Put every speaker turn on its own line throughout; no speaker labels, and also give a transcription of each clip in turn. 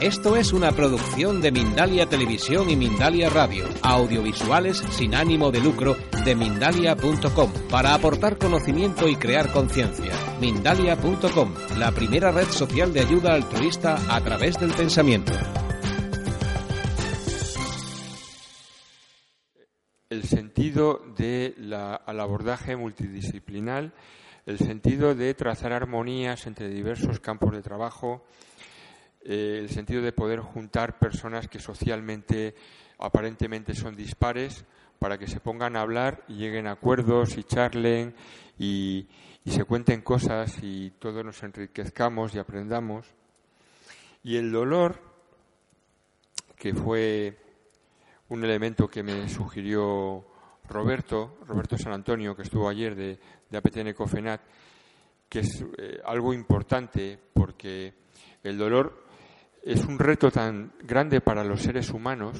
Esto es una producción de Mindalia Televisión y Mindalia Radio, audiovisuales sin ánimo de lucro de mindalia.com, para aportar conocimiento y crear conciencia. Mindalia.com, la primera red social de ayuda altruista a través del pensamiento.
El sentido del abordaje multidisciplinar, el sentido de trazar armonías entre diversos campos de trabajo, eh, el sentido de poder juntar personas que socialmente aparentemente son dispares para que se pongan a hablar y lleguen a acuerdos y charlen y, se cuenten cosas y todos nos enriquezcamos y aprendamos. Y el dolor, que fue un elemento que me sugirió Roberto, Roberto San Antonio, que estuvo ayer de, de APTN Cofenat, que es eh, algo importante porque el dolor es un reto tan grande para los seres humanos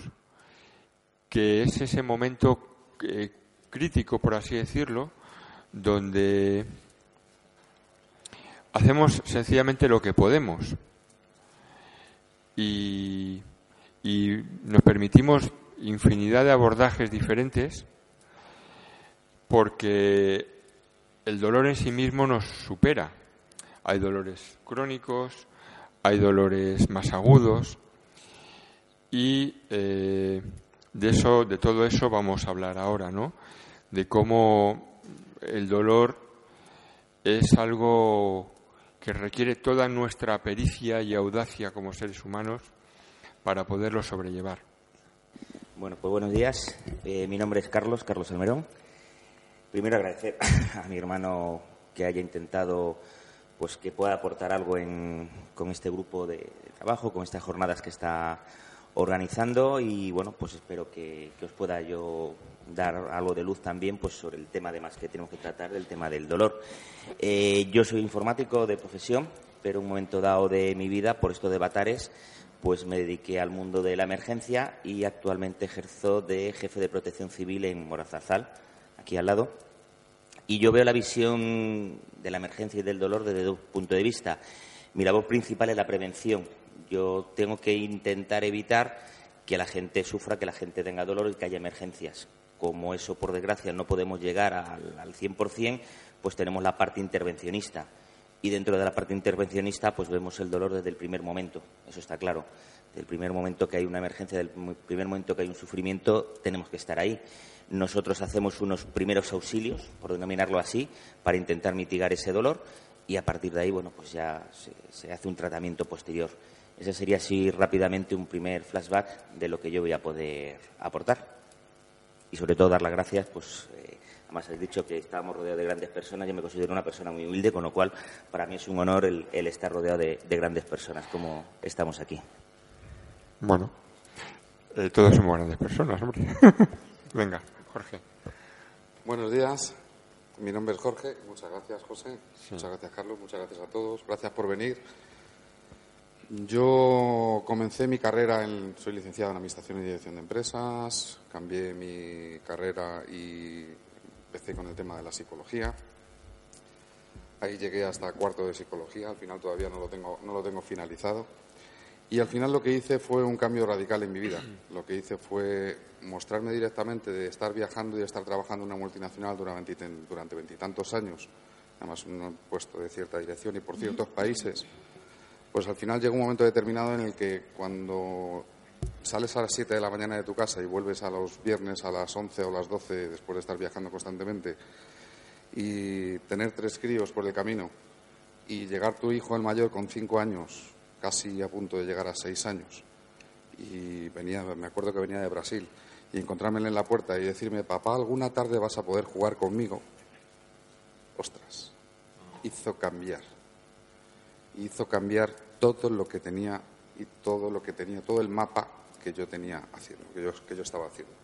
que es ese momento eh, crítico, por así decirlo, donde hacemos sencillamente lo que podemos y, y nos permitimos infinidad de abordajes diferentes porque el dolor en sí mismo nos supera. Hay dolores crónicos, hay dolores más agudos y eh, de eso, de todo eso vamos a hablar ahora, ¿no? De cómo el dolor es algo que requiere toda nuestra pericia y audacia como seres humanos para poderlo sobrellevar.
Bueno, pues buenos días. Eh, mi nombre es Carlos, Carlos Almerón. Primero agradecer a mi hermano que haya intentado pues que pueda aportar algo con este grupo de, trabajo, con estas jornadas que está organizando y bueno, pues espero que, os pueda yo dar algo de luz también pues sobre el tema además que tenemos que tratar del tema del dolor. Eh, yo soy informático de profesión, pero en un momento dado de mi vida, por esto de Batares, pues me dediqué al mundo de la emergencia y actualmente ejerzo de jefe de protección civil en Morazazal, aquí al lado. Y yo veo la visión de la emergencia y del dolor desde dos puntos de vista. Mi labor principal es la prevención. Yo tengo que intentar evitar que la gente sufra, que la gente tenga dolor y que haya emergencias. Como eso, por desgracia, no podemos llegar al, al 100%, pues tenemos la parte intervencionista. Y dentro de la parte intervencionista, pues vemos el dolor desde el primer momento. Eso está claro. Desde el primer momento que hay una emergencia, desde el primer momento que hay un sufrimiento, tenemos que estar ahí. Nosotros hacemos unos primeros auxilios, por denominarlo así, para intentar mitigar ese dolor y a partir de ahí, bueno, pues ya se, hace un tratamiento posterior. Ese sería así rápidamente un primer flashback de lo que yo voy a poder aportar. Y sobre todo dar las gracias, pues eh, además habéis dicho que estábamos rodeados de grandes personas, yo me considero una persona muy humilde, con lo cual para mí es un honor el, estar rodeado de, grandes personas como estamos aquí.
Bueno, eh, todos somos grandes personas, hombre. Venga. Jorge.
Buenos días. Mi nombre es Jorge. Muchas gracias, José. Muchas gracias, Carlos. Muchas gracias a todos. Gracias por venir. Yo comencé mi carrera, en, soy licenciado en Administración y Dirección de Empresas, cambié mi carrera y empecé con el tema de la psicología. Ahí llegué hasta cuarto de psicología, al final todavía no lo tengo, no lo tengo finalizado. Y al final lo que hice fue un cambio radical en mi vida. Lo que hice fue mostrarme directamente de estar viajando y de estar trabajando en una multinacional durante, durante veintitantos años, además un puesto de cierta dirección y por ciertos países, pues al final llega un momento determinado en el que cuando sales a las 7 de la mañana de tu casa y vuelves a los viernes a las 11 o las 12 después de estar viajando constantemente y tener tres críos por el camino y llegar tu hijo el mayor con cinco años, casi a punto de llegar a seis años, y venía, me acuerdo que venía de Brasil, y encontrarme en la puerta y decirme, papá, alguna tarde vas a poder jugar conmigo. Ostras, hizo cambiar. Hizo cambiar todo lo que tenía y todo lo que tenía, todo el mapa que yo tenía haciendo, que yo, que yo estaba haciendo.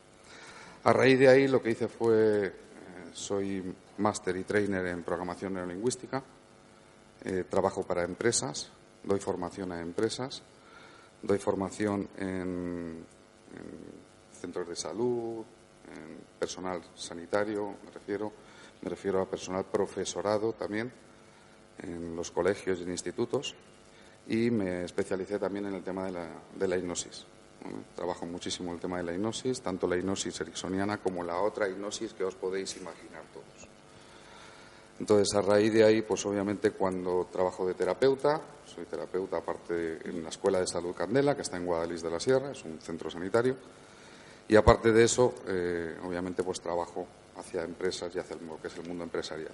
A raíz de ahí lo que hice fue, eh, soy máster y trainer en programación neurolingüística, eh, trabajo para empresas, doy formación a empresas, doy formación en centros de salud, en personal sanitario, me refiero, me refiero a personal profesorado también, en los colegios y en institutos. y me especialicé también en el tema de la, de la hipnosis. trabajo muchísimo el tema de la hipnosis, tanto la hipnosis ericksoniana como la otra hipnosis que os podéis imaginar todos. Entonces, a raíz de ahí, pues obviamente cuando trabajo de terapeuta, soy terapeuta aparte en la Escuela de Salud Candela, que está en Guadalís de la Sierra, es un centro sanitario, y aparte de eso, eh, obviamente pues trabajo hacia empresas y hacia lo que es el mundo empresarial.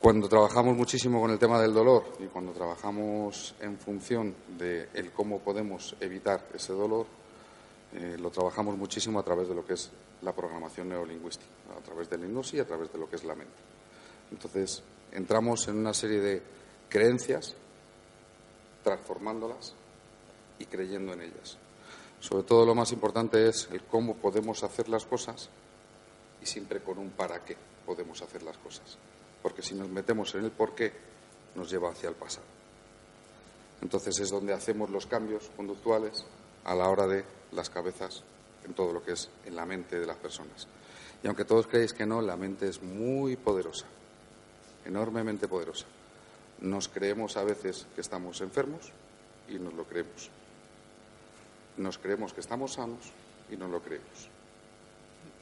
Cuando trabajamos muchísimo con el tema del dolor y cuando trabajamos en función de el cómo podemos evitar ese dolor, eh, lo trabajamos muchísimo a través de lo que es la programación neurolingüística, a través del hipnosis y a través de lo que es la mente. Entonces, entramos en una serie de creencias, transformándolas y creyendo en ellas. Sobre todo lo más importante es el cómo podemos hacer las cosas y siempre con un para qué podemos hacer las cosas porque si nos metemos en el por qué, nos lleva hacia el pasado. Entonces es donde hacemos los cambios conductuales a la hora de las cabezas en todo lo que es en la mente de las personas. Y aunque todos creéis que no, la mente es muy poderosa, enormemente poderosa. Nos creemos a veces que estamos enfermos y nos lo creemos. Nos creemos que estamos sanos y nos lo creemos.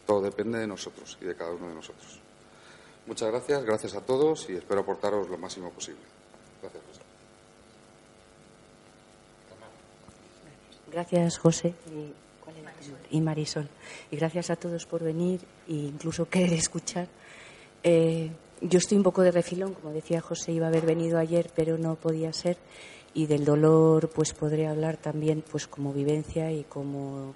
Todo depende de nosotros y de cada uno de nosotros. Muchas gracias, gracias a todos y espero aportaros lo máximo posible. Gracias, José.
Gracias, José. Y, Marisol. Y gracias a todos por venir e incluso querer escuchar. Eh, yo estoy un poco de refilón, como decía José, iba a haber venido ayer, pero no podía ser. Y del dolor, pues podré hablar también, pues como vivencia y como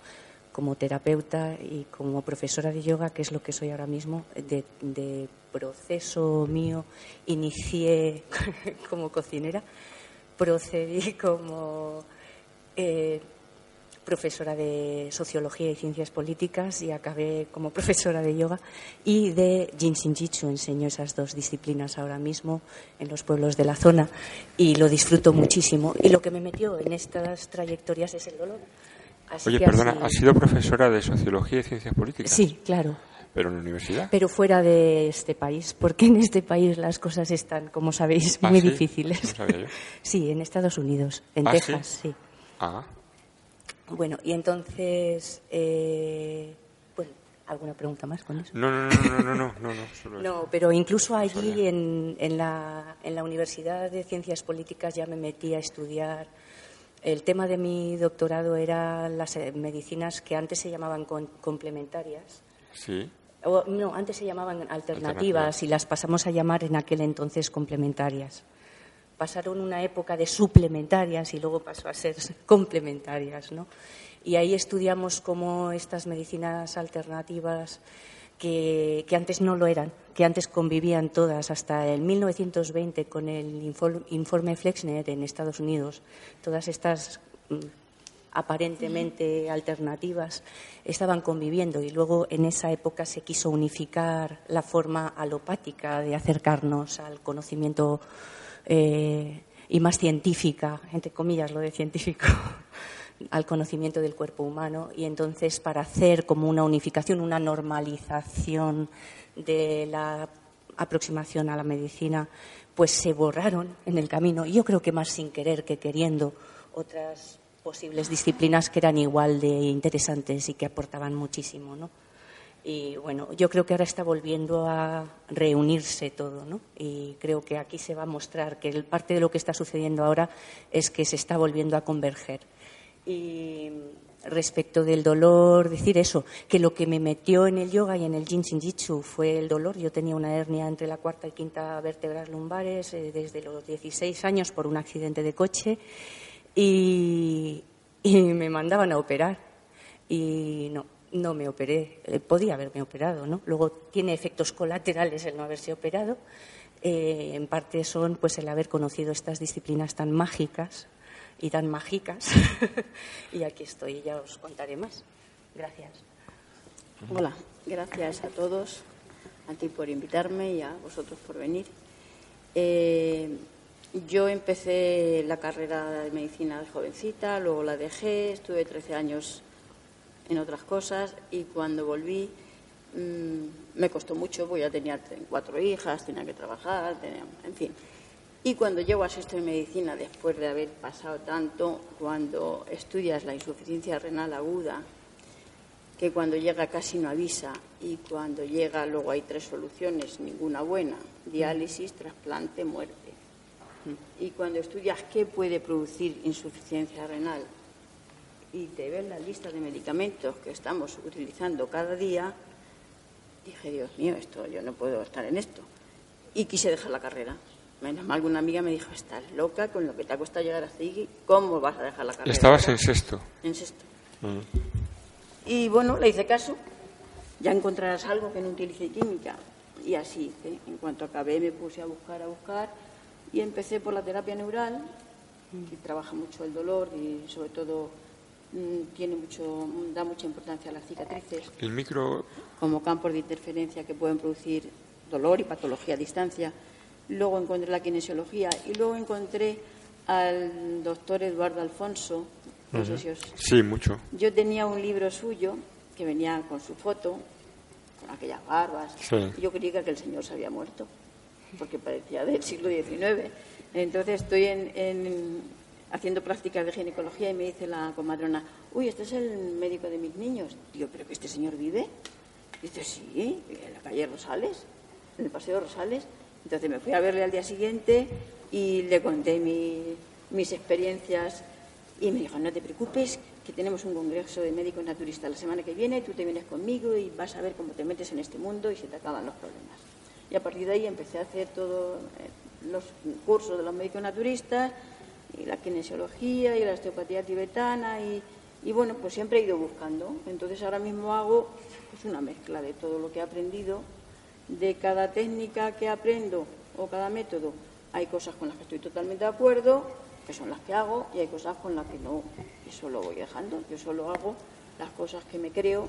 como terapeuta y como profesora de yoga, que es lo que soy ahora mismo, de, proceso mío, inicié como cocinera, procedí como eh, profesora de sociología y ciencias políticas y acabé como profesora de yoga y de Jinshin Jitsu. Enseño esas dos disciplinas ahora mismo en los pueblos de la zona y lo disfruto muchísimo. Y lo que me metió en estas trayectorias es el dolor
Oye, perdona, ¿has sido profesora de Sociología y Ciencias Políticas?
Sí, claro.
¿Pero en la universidad?
Pero fuera de este país, porque en este país las cosas están, como sabéis, ¿Ah, muy difíciles. sí, en Estados Unidos, en ¿Ah, Texas, sí?
Ah.
Bueno, y entonces, eh, bueno, ¿alguna pregunta más con eso?
No, no, no, no, no, no, no,
no, pero incluso allí en, en, la, en la Universidad de Ciencias Políticas ya me metí a estudiar el tema de mi doctorado era las eh, medicinas que antes se llamaban complementarias.
Sí.
no, antes se llamaban alternativas, y las pasamos a llamar en aquel entonces complementarias. Pasaron una época de suplementarias y luego pasó a ser complementarias, ¿no? Y ahí estudiamos cómo estas medicinas alternativas que, antes no lo eran, que antes convivían todas hasta el 1920 con el informe Flexner en Estados Unidos. Todas estas mm, aparentemente alternativas estaban conviviendo y luego en esa época se quiso unificar la forma alopática de acercarnos al conocimiento eh, y más científica, entre comillas lo de científico, al conocimiento del cuerpo humano y entonces para hacer como una unificación, una normalización de la aproximación a la medicina, pues se borraron en el camino, yo creo que más sin querer que queriendo, otras posibles disciplinas que eran igual de interesantes y que aportaban muchísimo, ¿no? Y bueno, yo creo que ahora está volviendo a reunirse todo, ¿no? Y creo que aquí se va a mostrar que parte de lo que está sucediendo ahora es que se está volviendo a converger. Y respecto del dolor, decir eso, que lo que me metió en el yoga y en el Jin Jitsu fue el dolor. Yo tenía una hernia entre la cuarta y quinta vértebras lumbares eh, desde los 16 años por un accidente de coche y, me mandaban a operar. Y no, no me operé. Eh, podía haberme operado, ¿no? Luego tiene efectos colaterales el no haberse operado. Eh, en parte son pues el haber conocido estas disciplinas tan mágicas y tan mágicas. y aquí estoy, ya os contaré más. Gracias.
Hola, gracias a todos, a ti por invitarme y a vosotros por venir. Eh, yo empecé la carrera de medicina de jovencita, luego la dejé, estuve 13 años en otras cosas y cuando volví mm, me costó mucho, porque ya tenía cuatro hijas, tenía que trabajar, tenía, en fin. Y cuando llego a sexto de medicina, después de haber pasado tanto, cuando estudias la insuficiencia renal aguda, que cuando llega casi no avisa y cuando llega luego hay tres soluciones, ninguna buena, diálisis, trasplante, muerte. Y cuando estudias qué puede producir insuficiencia renal y te ves la lista de medicamentos que estamos utilizando cada día, dije, Dios mío, esto yo no puedo estar en esto. Y quise dejar la carrera. Menos mal que una amiga me dijo, estás loca con lo que te ha costado llegar aquí, ¿cómo vas a dejar la carrera?
Estabas en sexto.
En sexto. Mm. Y bueno, le hice caso. Ya encontrarás algo que no utilice química. Y así hice. En cuanto acabé me puse a buscar, a buscar. Y empecé por la terapia neural, que trabaja mucho el dolor y sobre todo tiene mucho, da mucha importancia a las cicatrices.
El micro.
Como campos de interferencia que pueden producir dolor y patología a distancia luego encontré la kinesiología y luego encontré al doctor Eduardo Alfonso. No sé si os...
Sí, mucho.
Yo tenía un libro suyo que venía con su foto, con aquellas barbas. Yo creía que el señor se había muerto, porque parecía del siglo XIX. Entonces estoy en, haciendo prácticas de ginecología y me dice la comadrona, uy, este es el médico de mis niños. Digo, ¿pero que este señor vive? dice, sí, en la calle Rosales, en el Paseo Rosales. Entonces me fui a verle al día siguiente y le conté mis experiencias y me dijo, no te preocupes, que tenemos un congreso de médicos naturistas la semana que viene, tú te vienes conmigo y vas a ver cómo te metes en este mundo y se te acaban los problemas. Y a partir de ahí empecé a hacer todos eh, los cursos de los médicos naturistas y la kinesiología y la osteopatía tibetana y, y bueno, pues siempre he ido buscando. Entonces ahora mismo hago pues, una mezcla de todo lo que he aprendido de cada técnica que aprendo o cada método, hay cosas con las que estoy totalmente de acuerdo, que son las que hago, y hay cosas con las que no. Eso lo voy dejando. Yo solo hago las cosas que me creo,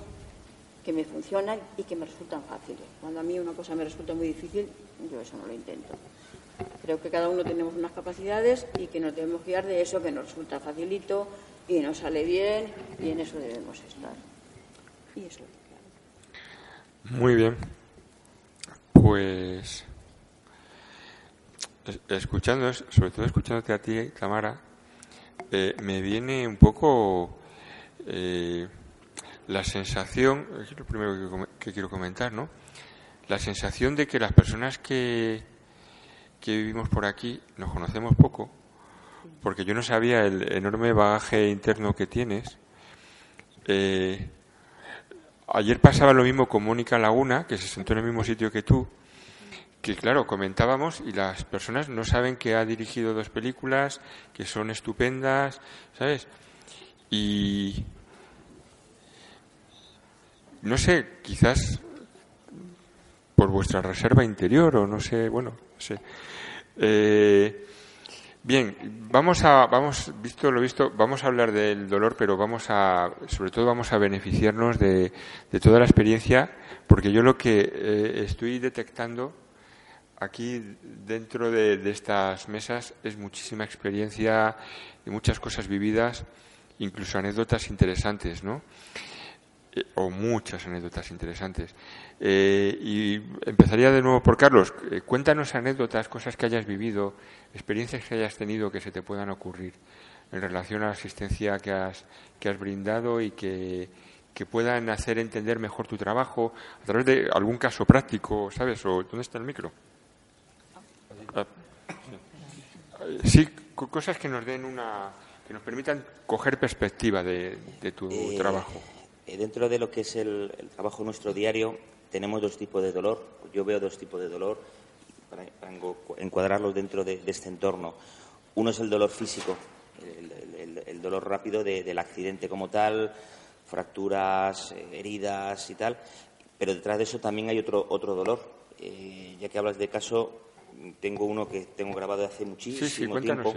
que me funcionan y que me resultan fáciles. Cuando a mí una cosa me resulta muy difícil, yo eso no lo intento. Creo que cada uno tenemos unas capacidades y que nos debemos guiar de eso que nos resulta facilito y nos sale bien y en eso debemos estar. Y eso es
Muy bien. Pues escuchando, sobre todo escuchándote a ti, Tamara, eh, me viene un poco eh, la sensación, es lo primero que, quiero comentar, ¿no? La sensación de que las personas que, que vivimos por aquí nos conocemos poco, porque yo no sabía el enorme bagaje interno que tienes. Eh, Ayer pasaba lo mismo con Mónica Laguna, que se sentó en el mismo sitio que tú, que claro, comentábamos y las personas no saben que ha dirigido dos películas, que son estupendas, ¿sabes? Y no sé, quizás por vuestra reserva interior o no sé, bueno, sé. Eh, Bien, vamos a, vamos, visto lo visto, vamos a hablar del dolor, pero vamos a, sobre todo vamos a beneficiarnos de, toda la experiencia, porque yo lo que eh, estoy detectando aquí dentro de, estas mesas es muchísima experiencia y muchas cosas vividas, incluso anécdotas interesantes, ¿no? Eh, o muchas anécdotas interesantes. Eh, y empezaría de nuevo por Carlos. cuéntanos anécdotas, cosas que hayas vivido experiencias que hayas tenido que se te puedan ocurrir en relación a la asistencia que has, que has brindado y que, puedan hacer entender mejor tu trabajo a través de algún caso práctico, ¿sabes? ¿O dónde está el micro? Ah, sí, cosas que nos den una que nos permitan coger perspectiva de, tu eh, trabajo.
Eh, dentro de lo que es el, el, trabajo nuestro diario, tenemos dos tipos de dolor. Yo veo dos tipos de dolor para, encuadrarlos dentro de, este entorno. Uno es el dolor físico, el, dolor rápido del accidente como tal, fracturas, eh, heridas y tal, pero detrás de eso también hay otro, otro dolor. Eh, ya que hablas de caso, tengo uno que tengo grabado hace muchísimo tiempo,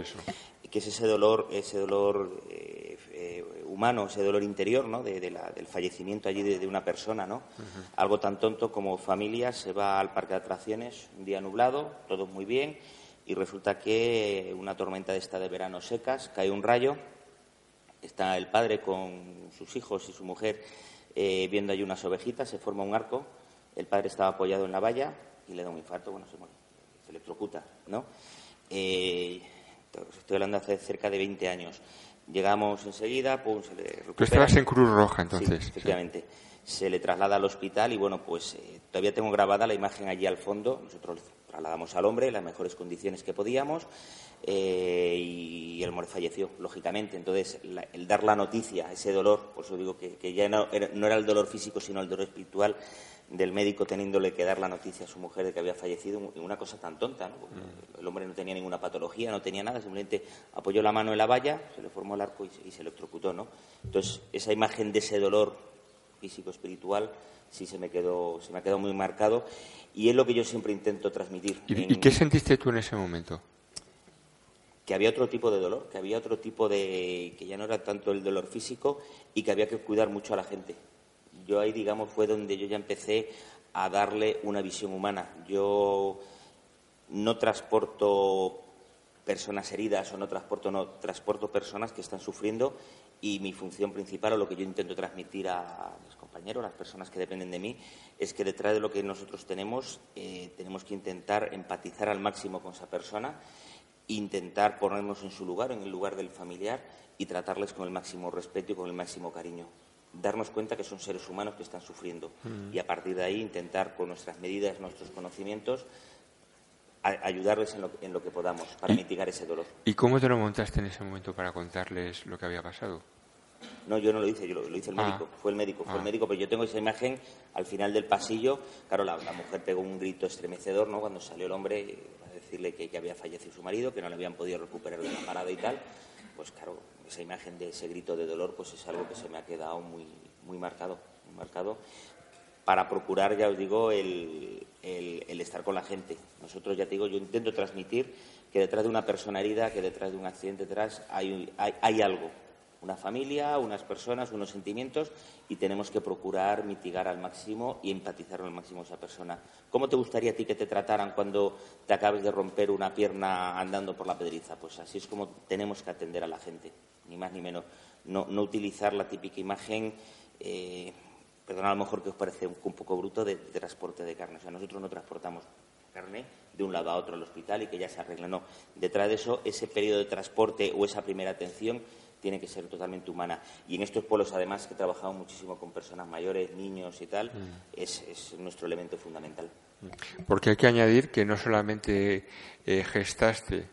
que es ese dolor, ese dolor eh, humano, ese dolor interior, ¿no? De, del fallecimiento allí de, una persona, ¿no? Algo tan tonto como familia se va al parque de atracciones un día nublado, todo muy bien, y resulta que una tormenta de esta de verano secas, cae un rayo, está el padre con sus hijos y su mujer eh, viendo allí unas ovejitas, se forma un arco, el padre estaba apoyado en la valla y le da un infarto, bueno, se muere, se electrocuta, ¿no? Eh, estoy hablando hace cerca de 20 años. Llegamos enseguida, pum, se le recupera.
Tú estabas en Cruz Roja entonces.
Sí, efectivamente. Se le traslada al hospital y bueno, pues eh, todavía tengo grabada la imagen allí al fondo. Nosotros trasladamos al hombre en las mejores condiciones que podíamos eh, y el hombre falleció, lógicamente. Entonces, el dar la noticia, ese dolor, por eso digo que, ya no era, no era, el dolor físico, sino el dolor espiritual del médico teniéndole que dar la noticia a su mujer de que había fallecido, una cosa tan tonta. ¿no? Mm. El hombre no tenía ninguna patología, no tenía nada, simplemente apoyó la mano en la valla, se le formó el arco y, se electrocutó. ¿no? Entonces, esa imagen de ese dolor físico-espiritual sí se me quedó, se me ha quedado muy marcado y es lo que yo siempre intento transmitir.
¿Y, qué sentiste tú en ese momento?
Había otro tipo de dolor, que había otro tipo de. que ya no era tanto el dolor físico y que había que cuidar mucho a la gente. Yo ahí, digamos, fue donde yo ya empecé a darle una visión humana. Yo no transporto personas heridas o no transporto, no, transporto personas que están sufriendo y mi función principal o lo que yo intento transmitir a mis compañeros, las personas que dependen de mí, es que detrás de lo que nosotros tenemos eh, tenemos que intentar empatizar al máximo con esa persona, intentar ponernos en su lugar, en el lugar del familiar y tratarles con el máximo respeto y con el máximo cariño. Darnos cuenta que son seres humanos que están sufriendo mm. y a partir de ahí intentar con nuestras medidas, nuestros conocimientos, ayudarles en lo, en lo, que podamos para mitigar ese dolor.
¿Y cómo te lo montaste en ese momento para contarles lo que había pasado?
No, yo no lo hice, yo lo, hice el ah. médico, fue el médico, fue el ah. médico, pero yo tengo esa imagen al final del pasillo, claro, la, mujer pegó un grito estremecedor, ¿no? Cuando salió el hombre decirle que, había fallecido su marido, que no le habían podido recuperar de la parada y tal, pues claro, esa imagen de ese grito de dolor, pues es algo que se me ha quedado muy, muy marcado, muy marcado para procurar, ya os digo, el, estar con la gente. Nosotros, ya te digo, yo intento transmitir que detrás de una persona herida, que detrás de un accidente detrás hay, hay, algo, una familia, unas personas, unos sentimientos y tenemos que procurar mitigar al máximo y empatizar al máximo a esa persona. ¿Cómo te gustaría a ti que te trataran cuando te acabes de romper una pierna andando por la pedriza? Pues así es como tenemos que atender a la gente, ni más ni menos. No, utilizar la típica imagen. Eh, perdona a lo mejor que os parece un, poco bruto, de, transporte de carne. O sea, nosotros no transportamos carne de un lado a otro al hospital y que ya se arregla. No, detrás de eso, ese periodo de transporte o esa primera atención tiene que ser totalmente humana. Y en estos pueblos, además, que he trabajado muchísimo con personas mayores, niños y tal, mm. es, nuestro elemento fundamental.
Mm. Porque hay que añadir que no solamente eh, gestaste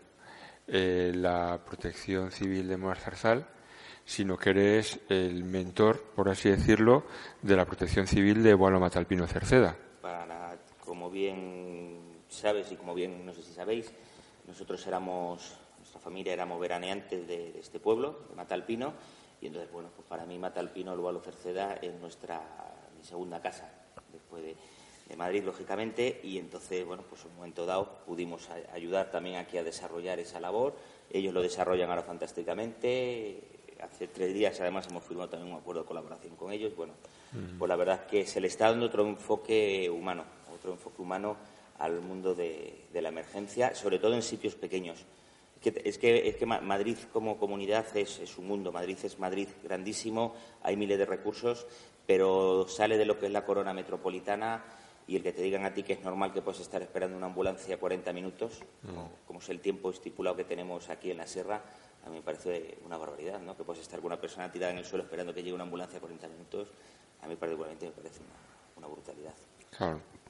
eh, la protección civil de Moar Zarzal, sino que eres el mentor, por así decirlo, de la protección civil de Boalo Matalpino Cerceda.
Para, como bien sabes y como bien no sé si sabéis, nosotros éramos, nuestra familia éramos veraneantes de, este pueblo, de Matalpino, y entonces, bueno, pues para mí Matalpino, el Boalo Cerceda es nuestra, mi segunda casa, después de, de Madrid, lógicamente, y entonces, bueno, pues en un momento dado pudimos ayudar también aquí a desarrollar esa labor. Ellos lo desarrollan ahora fantásticamente, hace tres días además hemos firmado también un acuerdo de colaboración con ellos. Bueno, pues la verdad es que se le está dando otro enfoque humano, otro enfoque humano al mundo de, la emergencia, sobre todo en sitios pequeños. Es que, es que, Madrid como comunidad es, es, un mundo, Madrid es Madrid grandísimo, hay miles de recursos, pero sale de lo que es la corona metropolitana y el que te digan a ti que es normal que puedas estar esperando una ambulancia 40 minutos, como es el tiempo estipulado que tenemos aquí en la sierra, a mí me parece una barbaridad, ¿no? Que puedes estar con una persona tirada en el suelo esperando que llegue una ambulancia a 40 minutos. A mí particularmente me parece una, brutalidad.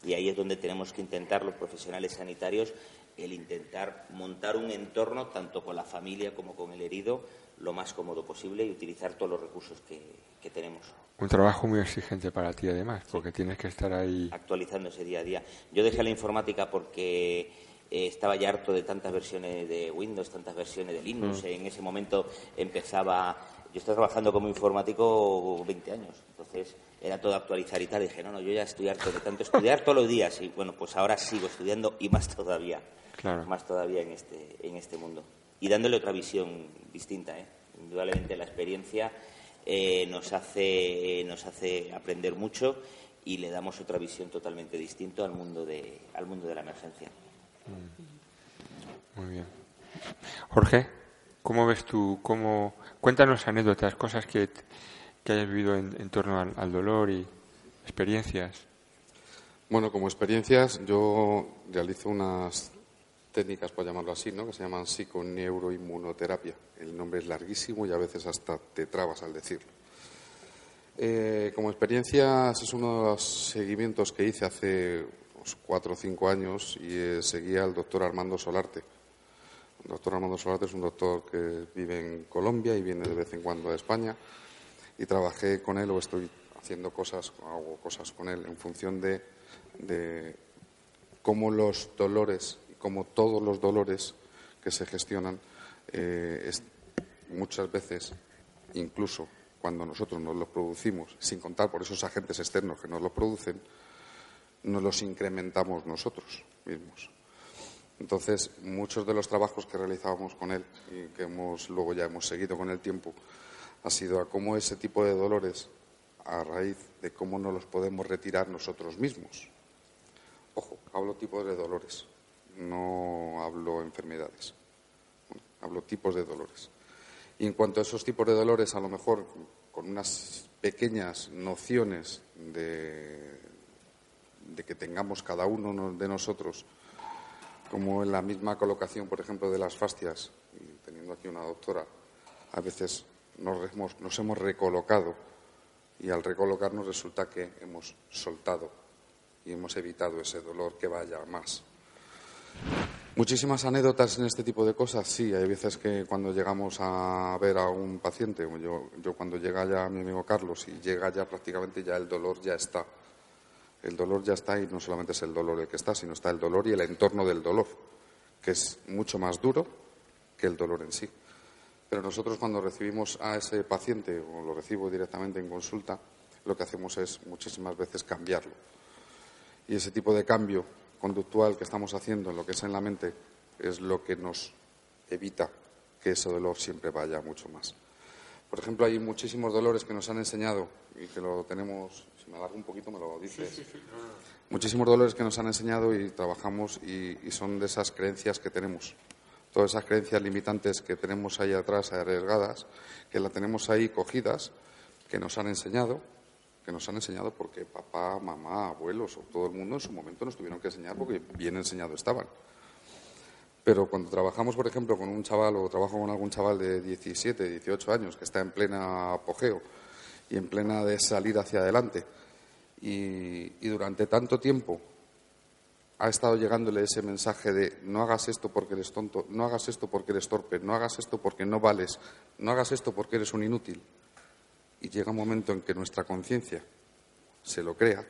Y ahí es donde tenemos que intentar, los profesionales sanitarios, el intentar montar un entorno, tanto con la familia como con el herido, lo más cómodo posible y utilizar todos los recursos que, que tenemos.
Un trabajo muy exigente para ti, además, porque tienes que estar ahí.
Actualizándose día a día. Yo dejé la informática porque eh, estaba ya harto de tantas versiones de Windows, tantas versiones de Linux. Mm. En ese momento empezaba. Yo estaba trabajando como informático 20 años, entonces era todo actualizar y tal. dije, no, no, yo ya estoy harto de tanto estudiar todos los días. Y bueno, pues ahora sigo estudiando y más todavía. Más todavía en este, en este mundo. Y dándole otra visión distinta, ¿eh? Indudablemente la experiencia eh, nos, hace, nos hace aprender mucho y le damos otra visión totalmente distinta al mundo de, al mundo de la emergencia.
Muy bien. Jorge, ¿cómo ves tú? Cómo... Cuéntanos anécdotas, cosas que, que hayas vivido en, torno al, dolor y experiencias.
Bueno, como experiencias, yo realizo unas técnicas, por llamarlo así, ¿no? que se llaman psiconeuroinmunoterapia. El nombre es larguísimo y a veces hasta te trabas al decirlo. Eh, como experiencias es uno de los seguimientos que hice hace unos cuatro o cinco años y eh, seguía al doctor Armando Solarte. El doctor Armando Solarte es un doctor que vive en Colombia y viene de vez en cuando a España y trabajé con él o estoy haciendo cosas, hago cosas con él en función de, de cómo los dolores como todos los dolores que se gestionan, eh, muchas veces, incluso cuando nosotros nos los producimos, sin contar por esos agentes externos que nos los producen, nos los incrementamos nosotros mismos. Entonces, muchos de los trabajos que realizábamos con él y que hemos, luego ya hemos seguido con el tiempo, ha sido a cómo ese tipo de dolores, a raíz de cómo no los podemos retirar nosotros mismos. Ojo, hablo tipos de dolores, no hablo enfermedades, hablo tipos de dolores. Y en cuanto a esos tipos de dolores, a lo mejor con unas pequeñas nociones de, de que tengamos cada uno de nosotros, como en la misma colocación, por ejemplo, de las fastias, y teniendo aquí una doctora, a veces nos hemos, nos hemos recolocado y al recolocarnos resulta que hemos soltado y hemos evitado ese dolor que vaya más. Muchísimas anécdotas en este tipo de cosas, sí. Hay veces que cuando llegamos a ver a un paciente, yo, yo cuando llega ya mi amigo Carlos y llega ya prácticamente ya el dolor ya está. El dolor ya está y no solamente es el dolor el que está, sino está el dolor y el entorno del dolor, que es mucho más duro que el dolor en sí. Pero nosotros cuando recibimos a ese paciente o lo recibo directamente en consulta, lo que hacemos es muchísimas veces cambiarlo. Y ese tipo de cambio conductual que estamos haciendo en lo que es en la mente es lo que nos evita que ese dolor siempre vaya mucho más. Por ejemplo, hay muchísimos dolores que nos han enseñado y que lo tenemos, si me alargo un poquito me lo dices. Muchísimos dolores que nos han enseñado y trabajamos y, y, son de esas creencias que tenemos. Todas esas creencias limitantes que tenemos ahí atrás, arriesgadas, que las tenemos ahí cogidas, que nos han enseñado que nos han enseñado porque papá, mamá, abuelos o todo el mundo en su momento nos tuvieron que enseñar porque bien enseñados estaban. Pero cuando trabajamos, por ejemplo, con un chaval o trabajo con algún chaval de 17, 18 años que está en plena apogeo y en plena de salir hacia adelante y durante tanto tiempo ha estado llegándole ese mensaje de no hagas esto porque eres tonto, no hagas esto porque eres torpe, no hagas esto porque no vales, no hagas esto porque eres un inútil y llega un momento en que nuestra conciencia se lo crea,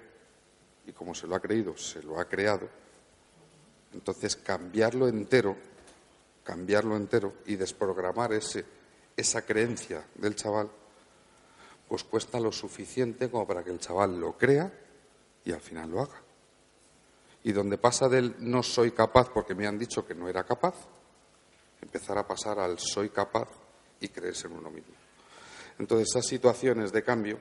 y como se lo ha creído, se lo ha creado, entonces cambiarlo entero, cambiarlo entero y desprogramar ese, esa creencia del chaval, pues cuesta lo suficiente como para que el chaval lo crea y al final lo haga. Y donde pasa del no soy capaz porque me han dicho que no era capaz, empezar a pasar al soy capaz y creerse en uno mismo. Entonces, esas situaciones de cambio,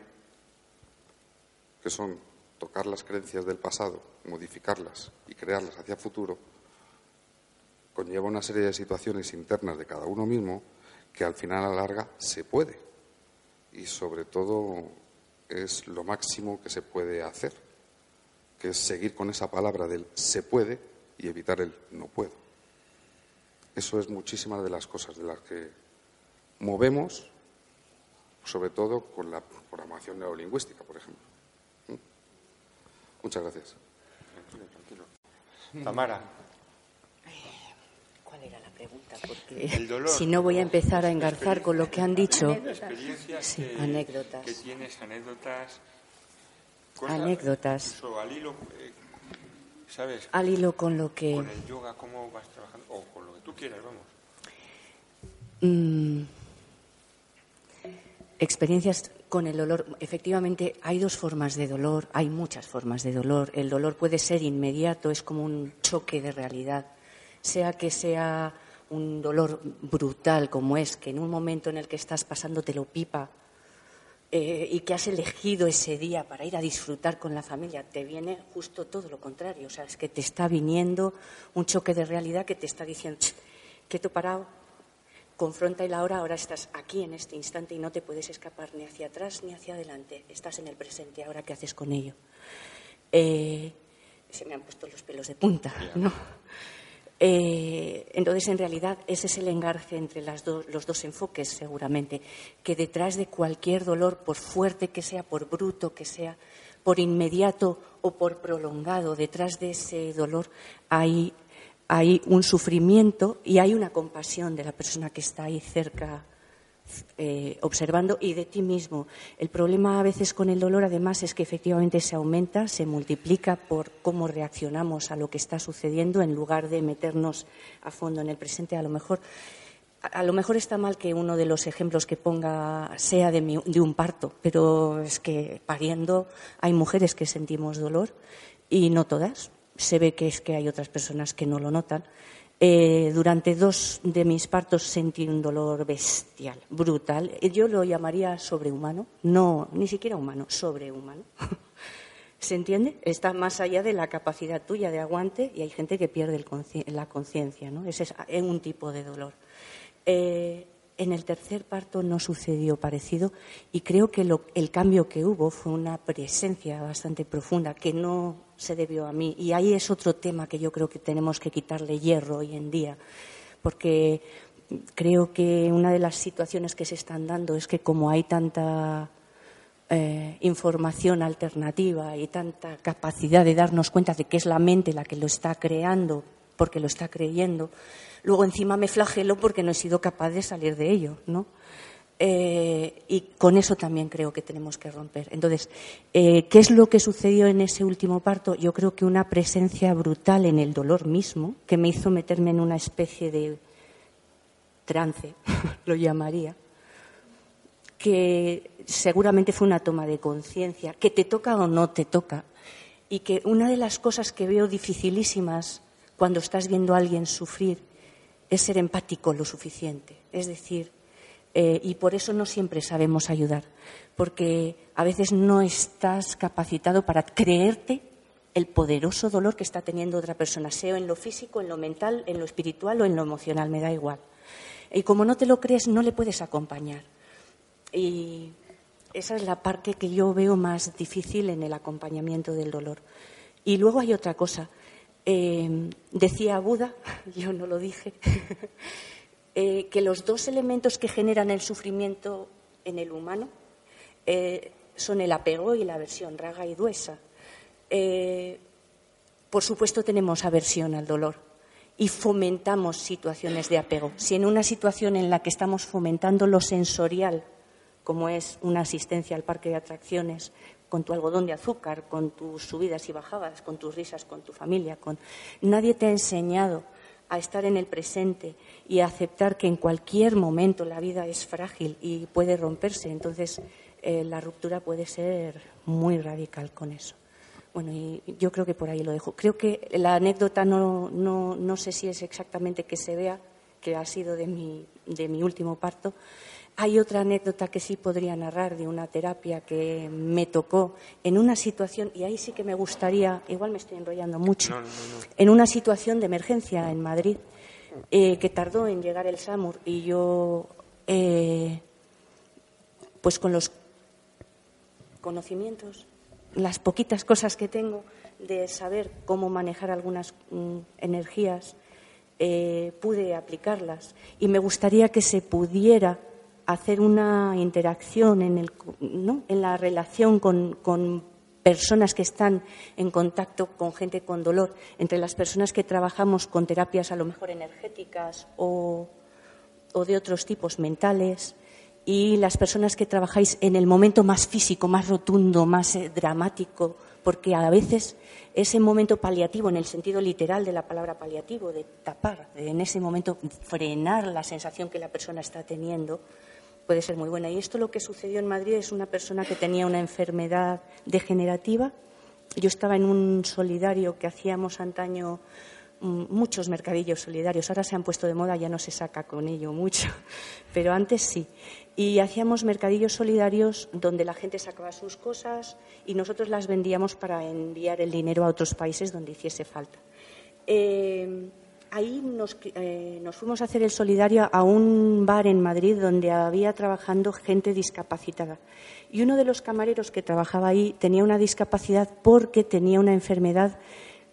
que son tocar las creencias del pasado, modificarlas y crearlas hacia futuro, conlleva una serie de situaciones internas de cada uno mismo que al final a la larga se puede. Y sobre todo es lo máximo que se puede hacer, que es seguir con esa palabra del se puede y evitar el no puedo. Eso es muchísimas de las cosas de las que movemos sobre todo con la programación neurolingüística, por ejemplo. ¿Mm? Muchas gracias.
Tranquilo, tranquilo. Tamara.
¿Cuál era la pregunta? Porque si no voy a empezar a engarzar con lo que han dicho.
Sí, que,
anécdotas.
Que tienes anécdotas.
Anécdotas.
al hilo, eh, ¿sabes?
Al hilo con lo que.
Con el yoga, cómo vas trabajando, o con lo que tú quieras, vamos.
Mm, experiencias con el dolor. Efectivamente, hay dos formas de dolor, hay muchas formas de dolor. El dolor puede ser inmediato, es como un choque de realidad, sea que sea un dolor brutal como es, que en un momento en el que estás pasando te lo pipa eh, y que has elegido ese día para ir a disfrutar con la familia, te viene justo todo lo contrario. O sea, es que te está viniendo un choque de realidad que te está diciendo, que te parado, confronta el ahora, ahora estás aquí en este instante y no te puedes escapar ni hacia atrás ni hacia adelante, estás en el presente, ahora qué haces con ello. Eh, se me han puesto los pelos de punta, ¿no? Eh, entonces, en realidad, ese es el engarce entre los dos enfoques, seguramente, que detrás de cualquier dolor, por fuerte que sea, por bruto que sea, por inmediato o por prolongado, detrás de ese dolor hay, hay un sufrimiento y hay una compasión de la persona que está ahí cerca eh, observando y de ti mismo. El problema a veces con el dolor, además, es que efectivamente se aumenta, se multiplica por cómo reaccionamos a lo que está sucediendo en lugar de meternos a fondo en el presente. A lo mejor, a lo mejor está mal que uno de los ejemplos que ponga sea de, de un parto, pero es que pariendo hay mujeres que sentimos dolor y no todas. Se ve que es que hay otras personas que no lo notan. Eh, durante dos de mis partos sentí un dolor bestial, brutal. Yo lo llamaría sobrehumano, no, ni siquiera humano, sobrehumano. ¿Se entiende? Está más allá de la capacidad tuya de aguante y hay gente que pierde la conciencia, ¿no? Ese es un tipo de dolor. Eh, en el tercer parto no sucedió parecido y creo que el cambio que hubo fue una presencia bastante profunda que no se debió a mí. Y ahí es otro tema que yo creo que tenemos que quitarle hierro hoy en día, porque creo que una de las situaciones que se están dando es que como hay tanta eh, información alternativa y tanta capacidad de darnos cuenta de que es la mente la que lo está creando porque lo está creyendo, luego encima me flagelo porque no he sido capaz de salir de ello, ¿no? Eh, y con eso también creo que tenemos que romper. Entonces, eh, ¿qué es lo que sucedió en ese último parto? Yo creo que una presencia brutal en el dolor mismo, que me hizo meterme en una especie de trance, lo llamaría, que seguramente fue una toma de conciencia, que te toca o no te toca, y que una de las cosas que veo dificilísimas cuando estás viendo a alguien sufrir es ser empático lo suficiente. Es decir, eh, y por eso no siempre sabemos ayudar, porque a veces no estás capacitado para creerte el poderoso dolor que está teniendo otra persona, sea en lo físico, en lo mental, en lo espiritual o en lo emocional, me da igual. Y como no te lo crees, no le puedes acompañar. Y esa es la parte que yo veo más difícil en el acompañamiento del dolor. Y luego hay otra cosa. Eh, decía Buda, yo no lo dije, eh, que los dos elementos que generan el sufrimiento en el humano eh, son el apego y la aversión, raga y duesa. Eh, por supuesto, tenemos aversión al dolor y fomentamos situaciones de apego. Si en una situación en la que estamos fomentando lo sensorial, como es una asistencia al parque de atracciones, con tu algodón de azúcar, con tus subidas y bajadas, con tus risas, con tu familia, con nadie te ha enseñado a estar en el presente y a aceptar que en cualquier momento la vida es frágil y puede romperse. Entonces, eh, la ruptura puede ser muy radical con eso. Bueno, y yo creo que por ahí lo dejo. Creo que la anécdota no, no, no sé si es exactamente que se vea, que ha sido de mi, de mi último parto, hay otra anécdota que sí podría narrar de una terapia que me tocó en una situación, y ahí sí que me gustaría, igual me estoy enrollando mucho, en una situación de emergencia en Madrid, eh, que tardó en llegar el SAMUR y yo, eh, pues con los conocimientos, las poquitas cosas que tengo de saber cómo manejar algunas mm, energías, eh, pude aplicarlas. Y me gustaría que se pudiera hacer una interacción en, el, en la relación con, personas que están en contacto con gente con dolor, entre las personas que trabajamos con terapias a lo mejor energéticas o, de otros tipos mentales y las personas que trabajáis en el momento más físico, más rotundo, más eh, dramático, porque a veces ese momento paliativo, en el sentido literal de la palabra paliativo, de tapar, en ese momento frenar la sensación que la persona está teniendo, puede ser muy buena. Y esto lo que sucedió en Madrid es una persona que tenía una enfermedad degenerativa. Yo estaba en un solidario que hacíamos antaño mm, muchos mercadillos solidarios. Ahora se han puesto de moda, ya no se saca con ello mucho, pero antes sí. Y hacíamos mercadillos solidarios donde la gente sacaba sus cosas y nosotros las vendíamos para enviar el dinero a otros países donde hiciese falta. Eh, ahí eh, nos, fuimos a hacer el solidario a un bar en Madrid donde había trabajando gente discapacitada. Y uno de los camareros que trabajaba ahí tenía una discapacidad porque tenía una enfermedad,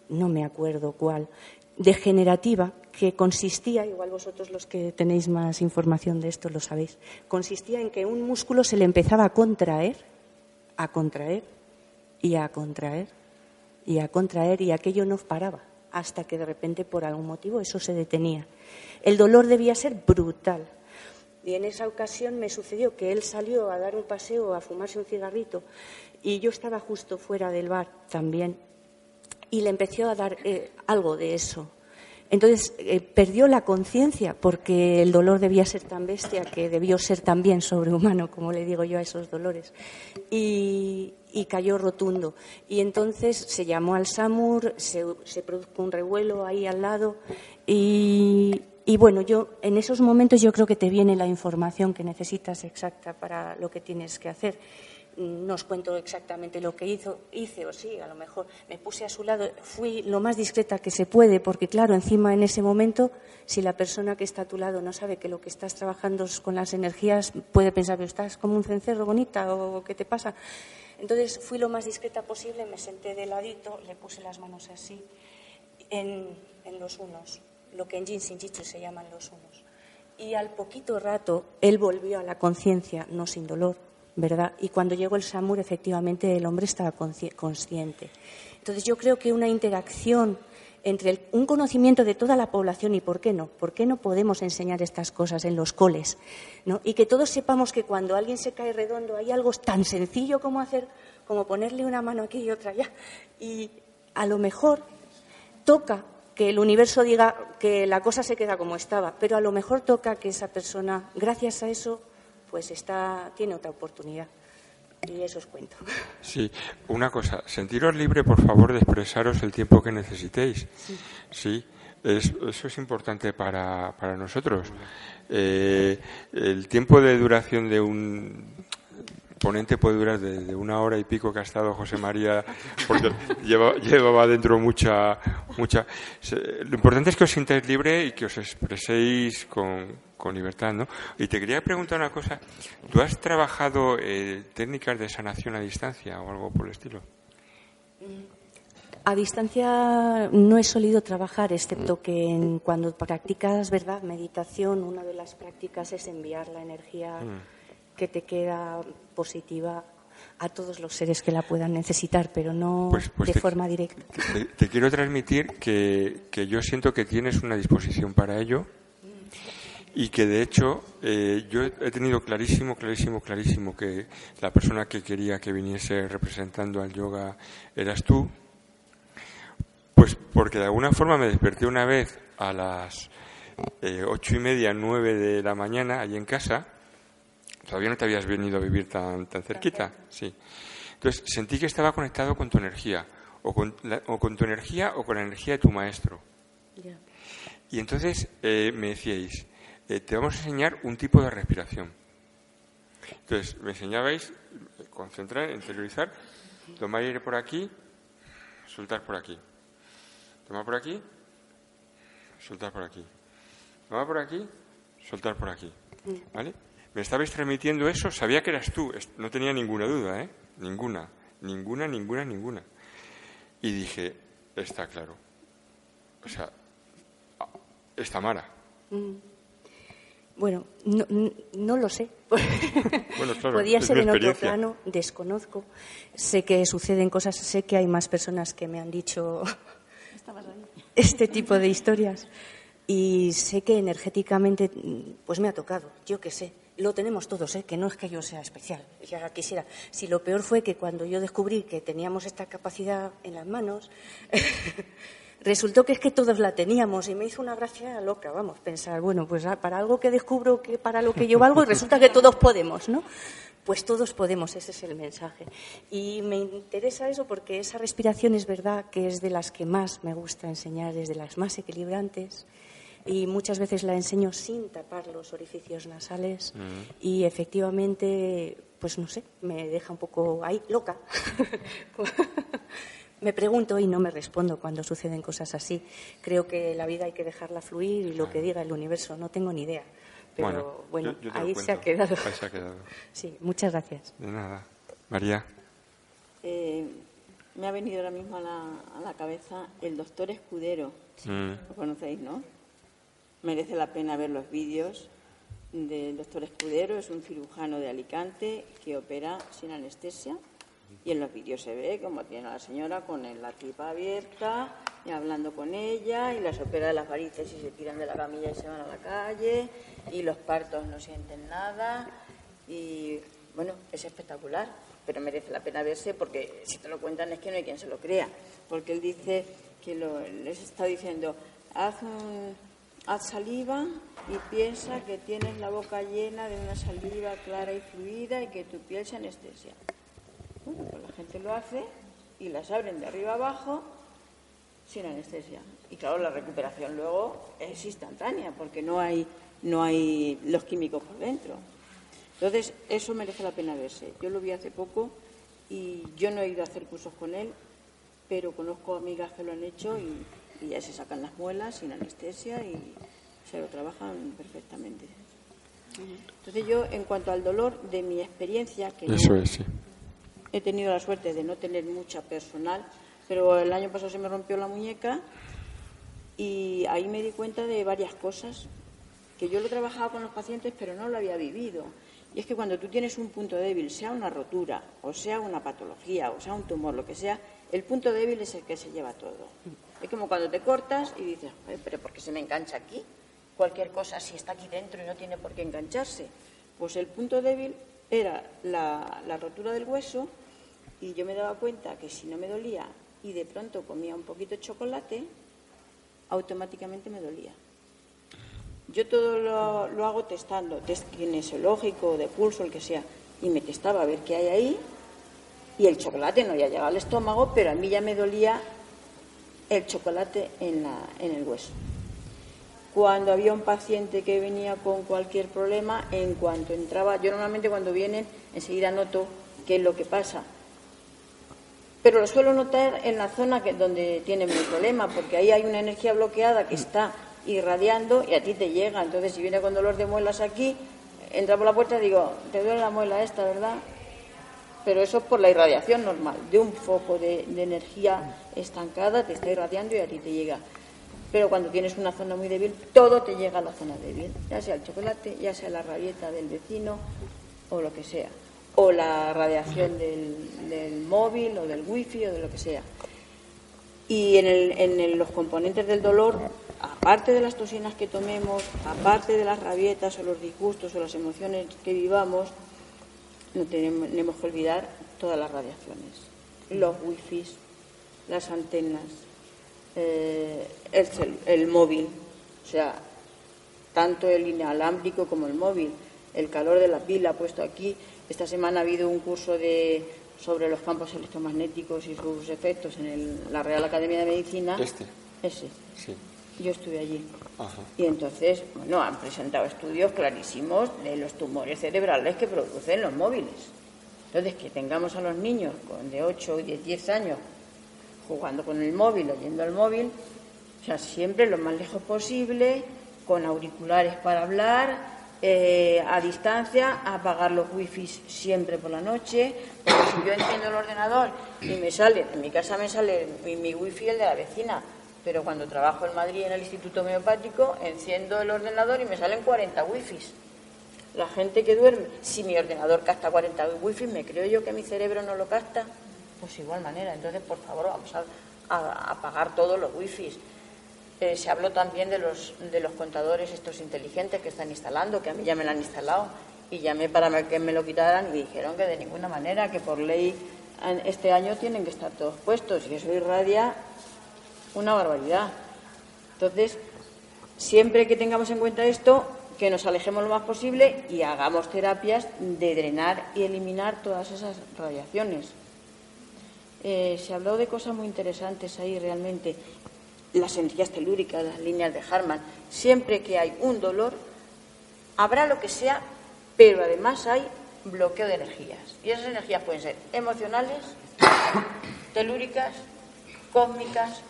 no me acuerdo cuál, degenerativa que consistía, igual vosotros los que tenéis más información de esto lo sabéis, consistía en que un músculo se le empezaba a contraer, a contraer y a contraer y a contraer y aquello no paraba hasta que de repente por algún motivo eso se detenía. El dolor debía ser brutal. Y en esa ocasión me sucedió que él salió a dar un paseo, a fumarse un cigarrito, y yo estaba justo fuera del bar también, y le empezó a dar eh, algo de eso. Entonces eh, perdió la conciencia porque el dolor debía ser tan bestia que debió ser también sobrehumano, como le digo yo a esos dolores. Y, cayó rotundo. Y entonces se llamó al SAMUR, se, produjo un revuelo ahí al lado. Y, y bueno, yo en esos momentos yo creo que te viene la información que necesitas exacta para lo que tienes que hacer no os cuento exactamente lo que hizo, hice o sí, a lo mejor me puse a su lado, fui lo más discreta que se puede, porque claro, encima en ese momento, si la persona que está a tu lado no sabe que lo que estás trabajando con las energías, puede pensar que estás como un cencerro bonita o qué te pasa. Entonces fui lo más discreta posible, me senté de ladito, le puse las manos así, en, los unos, lo que en Jin se llaman los unos. Y al poquito rato él volvió a la conciencia, no sin dolor, ¿verdad? Y cuando llegó el SAMUR, efectivamente, el hombre estaba consciente. Entonces, yo creo que una interacción entre un conocimiento de toda la población y por qué no, por qué no podemos enseñar estas cosas en los coles, ¿no? Y que todos sepamos que cuando alguien se cae redondo hay algo tan sencillo como hacer, como ponerle una mano aquí y otra allá. Y a lo mejor toca que el universo diga que la cosa se queda como estaba, pero a lo mejor toca que esa persona, gracias a eso, pues está, tiene otra oportunidad. Y eso os cuento.
Sí, una cosa, sentiros libre, por favor, de expresaros el tiempo que necesitéis. Sí, eso es importante para, para nosotros. Eh, el tiempo de duración de un ponente puede durar de, una hora y pico que ha estado José María, porque llevaba dentro mucha, mucha. Lo importante es que os sintáis libre y que os expreséis con, con libertad, ¿no? Y te quería preguntar una cosa. ¿Tú has trabajado eh, técnicas de sanación a distancia o algo por el estilo?
A distancia no he solido trabajar, excepto que cuando practicas, ¿verdad?, meditación, una de las prácticas es enviar la energía mm. Que te queda positiva a todos los seres que la puedan necesitar, pero no pues, pues de forma directa.
Te, quiero transmitir que, que, yo siento que tienes una disposición para ello y que de hecho eh, yo he tenido clarísimo, clarísimo, clarísimo que la persona que quería que viniese representando al yoga eras tú, pues porque de alguna forma me desperté una vez a las eh, ocho y media, nueve de la mañana allí en casa, todavía no te habías venido a vivir tan, tan cerquita, sí. Entonces sentí que estaba conectado con tu energía, o con, o con tu energía o con la energía de tu maestro. Y entonces eh, me decíais, eh, te vamos a enseñar un tipo de respiración. Entonces, me enseñabais, concentrar, interiorizar, tomar aire por aquí, soltar por aquí. Tomar por aquí, soltar por aquí. Tomar por aquí, soltar por aquí. ¿Vale? Me estabais transmitiendo eso, sabía que eras tú, no tenía ninguna duda, ¿eh? Ninguna, ninguna, ninguna, ninguna. Y dije, está claro. O sea, está Mara. Mm.
Bueno, no, no lo sé. Podía ser en otro plano, desconozco. Sé que suceden cosas, sé que hay más personas que me han dicho este tipo de historias y sé que energéticamente pues me ha tocado, yo qué sé. Lo tenemos todos, ¿eh? que no es que yo sea especial, ya quisiera. Si lo peor fue que cuando yo descubrí que teníamos esta capacidad en las manos, resultó que es que todos la teníamos y me hizo una gracia loca, vamos, pensar, bueno, pues ah, para algo que descubro que para lo que yo valgo resulta que todos podemos, ¿no? Pues todos podemos, ese es el mensaje. Y me interesa eso porque esa respiración es verdad que es de las que más me gusta enseñar, es de las más equilibrantes y muchas veces la enseño sin tapar los orificios nasales y efectivamente, pues no sé, me deja un poco ahí loca. me pregunto y no me respondo cuando suceden cosas así. Creo que la vida hay que dejarla fluir y lo que diga el universo, no tengo ni idea. Pero bueno, ahí, se ha quedado.
ahí se ha quedado.
Sí, muchas gracias.
De nada. María.
Eh, me ha venido ahora mismo a la, cabeza el doctor Escudero. Mm. Lo conocéis, ¿no? Merece la pena ver los vídeos del doctor Escudero. Es un cirujano de Alicante que opera sin anestesia. Y en los vídeos se ve como tiene a la señora con la tripa abierta y hablando con ella y las opera de las varices y se tiran de la camilla y se van a la calle y los partos no sienten nada y bueno, es espectacular, pero merece la pena verse porque si te lo cuentan es que no hay quien se lo crea, porque él dice que les está diciendo, haz, haz saliva y piensa que tienes la boca llena de una saliva clara y fluida y que tu piel se anestesia. Bueno, pues la gente lo hace y las abren de arriba abajo sin anestesia. Y claro, la recuperación luego es instantánea porque no hay, no hay los químicos por dentro. Entonces, eso merece la pena verse. Yo lo vi hace poco y yo no he ido a hacer cursos con él, pero conozco amigas que lo han hecho y, ya se sacan las muelas sin anestesia y se lo trabajan perfectamente. Entonces yo, en cuanto al dolor, de mi experiencia, que he tenido la suerte de no tener mucha personal, pero el año pasado se me rompió la muñeca y ahí me di cuenta de varias cosas que yo lo he trabajado con los pacientes, pero no lo había vivido. Y es que cuando tú tienes un punto débil, sea una rotura, o sea una patología, o sea un tumor, lo que sea, el punto débil es el que se lleva todo. Es como cuando te cortas y dices, pero ¿por qué se me engancha aquí? Cualquier cosa, si está aquí dentro y no tiene por qué engancharse. Pues el punto débil era la, rotura del hueso y yo me daba cuenta que si no me dolía y de pronto comía un poquito de chocolate, automáticamente me dolía. Yo todo lo, hago testando, test kinesiológico, de pulso, el que sea, y me testaba a ver qué hay ahí, y el chocolate no había llegado al estómago, pero a mí ya me dolía el chocolate en, la, en el hueso. Cuando había un paciente que venía con cualquier problema, en cuanto entraba, yo normalmente cuando vienen enseguida noto qué es lo que pasa. Pero lo suelo notar en la zona que, donde tienen mi problema, porque ahí hay una energía bloqueada que está irradiando y a ti te llega. Entonces, si viene con dolor de muelas aquí, entra por la puerta y digo, te duele la muela esta, ¿verdad? Pero eso es por la irradiación normal, de un foco de, energía estancada, te está irradiando y a ti te llega. Pero cuando tienes una zona muy débil, todo te llega a la zona débil, ya sea el chocolate, ya sea la rabieta del vecino o lo que sea, o la radiación del, móvil o del wifi o de lo que sea. Y en, el, en los componentes del dolor aparte de las toxinas que tomemos, aparte de las rabietas o los disgustos o las emociones que vivamos, no tenemos que olvidar todas las radiaciones, los wifi, las antenas, eh, el, móvil, o sea, tanto el inalámbrico como el móvil, el calor de la pila puesto aquí. Esta semana ha habido un curso de, sobre los campos electromagnéticos y sus efectos en la Real Academia de Medicina.
Este.
Ese. Sí. Yo estuve allí. Y entonces, bueno, han presentado estudios clarísimos de los tumores cerebrales que producen los móviles. Entonces, que tengamos a los niños de 8 y 10 años jugando con el móvil, oyendo el móvil, o sea, siempre lo más lejos posible, con auriculares para hablar, eh, a distancia, apagar los wifi siempre por la noche, porque si yo entiendo el ordenador y me sale, en mi casa me sale mi, mi wifi el de la vecina, pero cuando trabajo en Madrid en el Instituto Homeopático, enciendo el ordenador y me salen 40 wifis. La gente que duerme, si mi ordenador capta 40 wifi, ¿me creo yo que mi cerebro no lo capta? Pues igual manera. Entonces, por favor, vamos a, apagar todos los wifis. Eh, se habló también de los, de los contadores estos inteligentes que están instalando, que a mí ya me lo han instalado, y llamé para que me lo quitaran y dijeron que de ninguna manera, que por ley este año tienen que estar todos puestos, y eso irradia una barbaridad. Entonces, siempre que tengamos en cuenta esto, que nos alejemos lo más posible y hagamos terapias de drenar y eliminar todas esas radiaciones. Eh, se habló de cosas muy interesantes ahí realmente. Las energías telúricas, las líneas de Harman. Siempre que hay un dolor, habrá lo que sea, pero además hay bloqueo de energías. Y esas energías pueden ser emocionales, telúricas, cósmicas,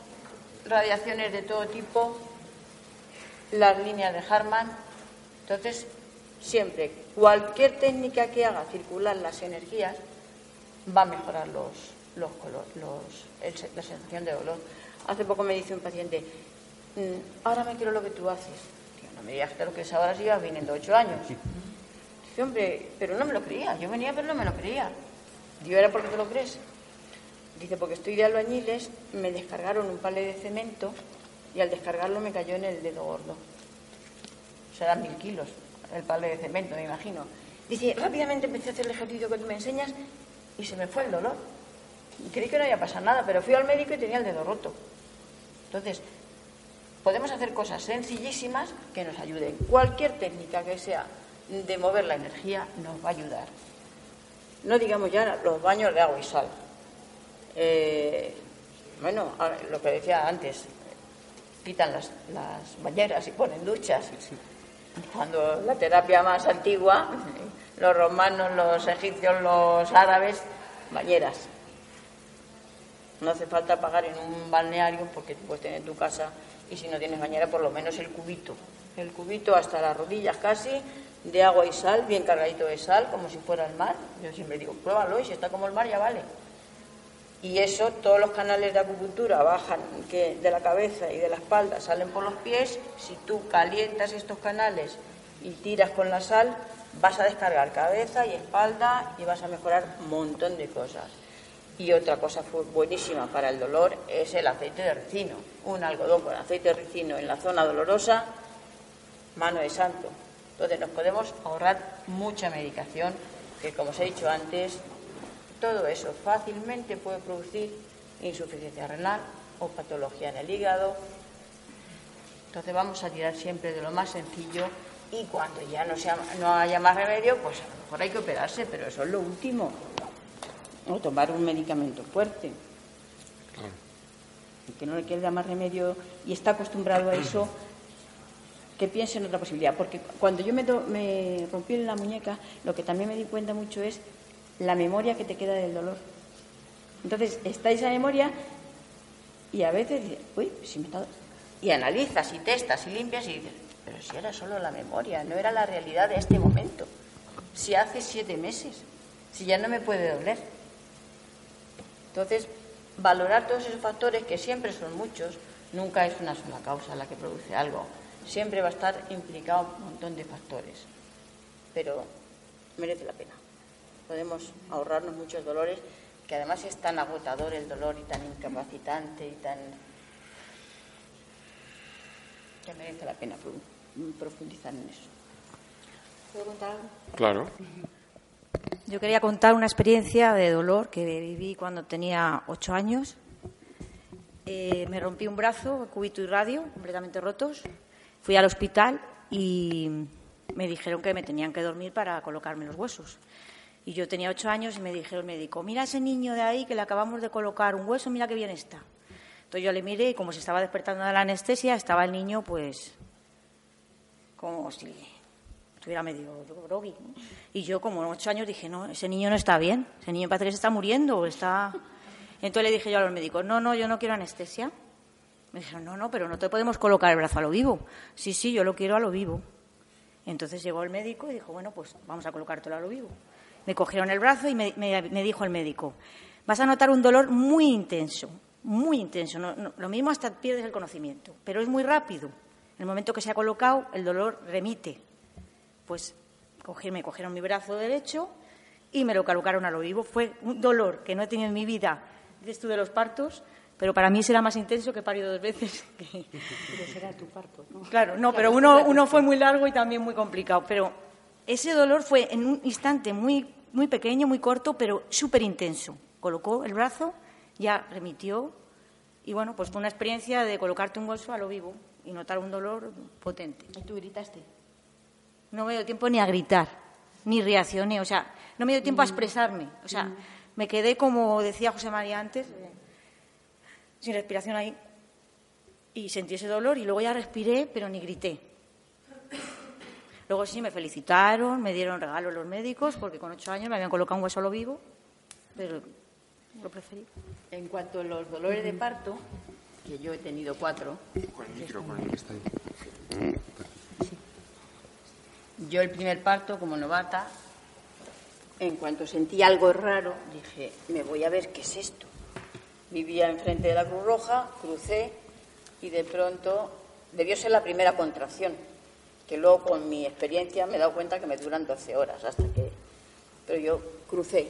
radiaciones de todo tipo, las líneas de Harman. Entonces, siempre, cualquier técnica que haga circular las energías va a mejorar los, los, la sensación de dolor. Hace poco me dice un paciente, mm, ahora me quiero lo que tú haces. no me digas que lo que es ahora si viniendo ocho años. Dice, hombre, pero no me lo creía. Yo venía, pero no me lo creía. Digo, ¿era porque te lo crees? Dice, porque estoy de albañiles, me descargaron un pale de cemento y al descargarlo me cayó en el dedo gordo. Eran mil kilos el pale de cemento, me imagino. Dice, rápidamente empecé a hacer el ejercicio que tú me enseñas y se me fue el dolor. Y creí que no había pasado nada, pero fui al médico y tenía el dedo roto. Entonces, podemos hacer cosas sencillísimas que nos ayuden. Cualquier técnica que sea de mover la energía nos va a ayudar. No digamos ya los baños de agua y sal. Eh, bueno, lo que decía antes, quitan las, las bañeras y ponen duchas. Cuando la terapia más antigua, los romanos, los egipcios, los árabes, bañeras. No hace falta pagar en un balneario porque tú puedes tener en tu casa y si no tienes bañera, por lo menos el cubito. El cubito hasta las rodillas casi, de agua y sal, bien cargadito de sal, como si fuera el mar. Yo siempre digo, pruébalo y si está como el mar ya vale. Y eso, todos los canales de acupuntura bajan que de la cabeza y de la espalda, salen por los pies. Si tú calientas estos canales y tiras con la sal, vas a descargar cabeza y espalda y vas a mejorar un montón de cosas. Y otra cosa buenísima para el dolor es el aceite de ricino. Un algodón con aceite de ricino en la zona dolorosa, mano de santo. Entonces nos podemos ahorrar mucha medicación que, como os he dicho antes, todo eso fácilmente puede producir insuficiencia renal o patología en el hígado. Entonces vamos a tirar siempre de lo más sencillo y cuando ya no, sea, no haya más remedio, pues a lo mejor hay que operarse, pero eso es lo último. O tomar un medicamento fuerte. El que no le queda más remedio y está acostumbrado a eso, que piense en otra posibilidad. Porque cuando yo me, me rompí la muñeca, lo que también me di cuenta mucho es la memoria que te queda del dolor. Entonces, está esa memoria y a veces dices, uy, si me está... Y analizas y testas y limpias y dices, pero si era solo la memoria, no era la realidad de este momento. Si hace siete meses, si ya no me puede doler. Entonces, valorar todos esos factores, que siempre son muchos, nunca es una sola causa la que produce algo. Siempre va a estar implicado un montón de factores. Pero merece la pena podemos ahorrarnos muchos dolores, que además es tan agotador el dolor y tan incapacitante y tan... que merece la pena profundizar en eso.
¿Puedo contar algo? Claro.
Yo quería contar una experiencia de dolor que viví cuando tenía ocho años. Eh, me rompí un brazo, cubito y radio, completamente rotos. Fui al hospital y me dijeron que me tenían que dormir para colocarme los huesos. Y yo tenía ocho años y me dijo el médico, mira ese niño de ahí que le acabamos de colocar un hueso, mira qué bien está. Entonces yo le miré y como se estaba despertando de la anestesia, estaba el niño pues como si estuviera medio groggy. Y yo como ocho años dije, no, ese niño no está bien, ese niño parece que se está muriendo. Está... Entonces le dije yo a los médicos, no, no, yo no quiero anestesia. Me dijeron, no, no, pero no te podemos colocar el brazo a lo vivo. Sí, sí, yo lo quiero a lo vivo. Entonces llegó el médico y dijo, bueno, pues vamos a colocártelo a lo vivo. Me cogieron el brazo y me, dijo el médico, vas a notar un dolor muy intenso, muy intenso. lo mismo hasta pierdes el conocimiento, pero es muy rápido. En el momento que se ha colocado, el dolor remite. Pues me cogieron mi brazo derecho y me lo colocaron a lo vivo. Fue un dolor que no he tenido en mi vida desde de los partos, pero para mí será más intenso que parido dos veces.
Pero será tu parto, ¿no?
Claro, no, pero uno, uno fue muy largo y también muy complicado. Pero ese dolor fue en un instante muy, muy pequeño, muy corto, pero súper intenso. Colocó el brazo, ya remitió y bueno, pues fue una experiencia de colocarte un hueso a lo vivo y notar un dolor potente.
¿Y tú gritaste?
No me dio tiempo ni a gritar, ni reaccioné, o sea, no me dio tiempo a mm. expresarme. O sea, mm. me quedé, como decía José María antes, sin respiración ahí. Y sentí ese dolor y luego ya respiré, pero ni grité. Luego sí me felicitaron, me dieron regalos los médicos, porque con ocho años me habían colocado un hueso a lo vivo, pero lo preferí.
En cuanto a los dolores de parto, que yo he tenido cuatro. Yo el primer parto como novata, En cuanto sentí algo raro, dije, me voy a ver qué es esto. Vivía enfrente de la Cruz Roja, crucé y de pronto debió ser la primera contracción, que luego con mi experiencia me he dado cuenta que me duran 12 horas hasta que... Pero yo crucé.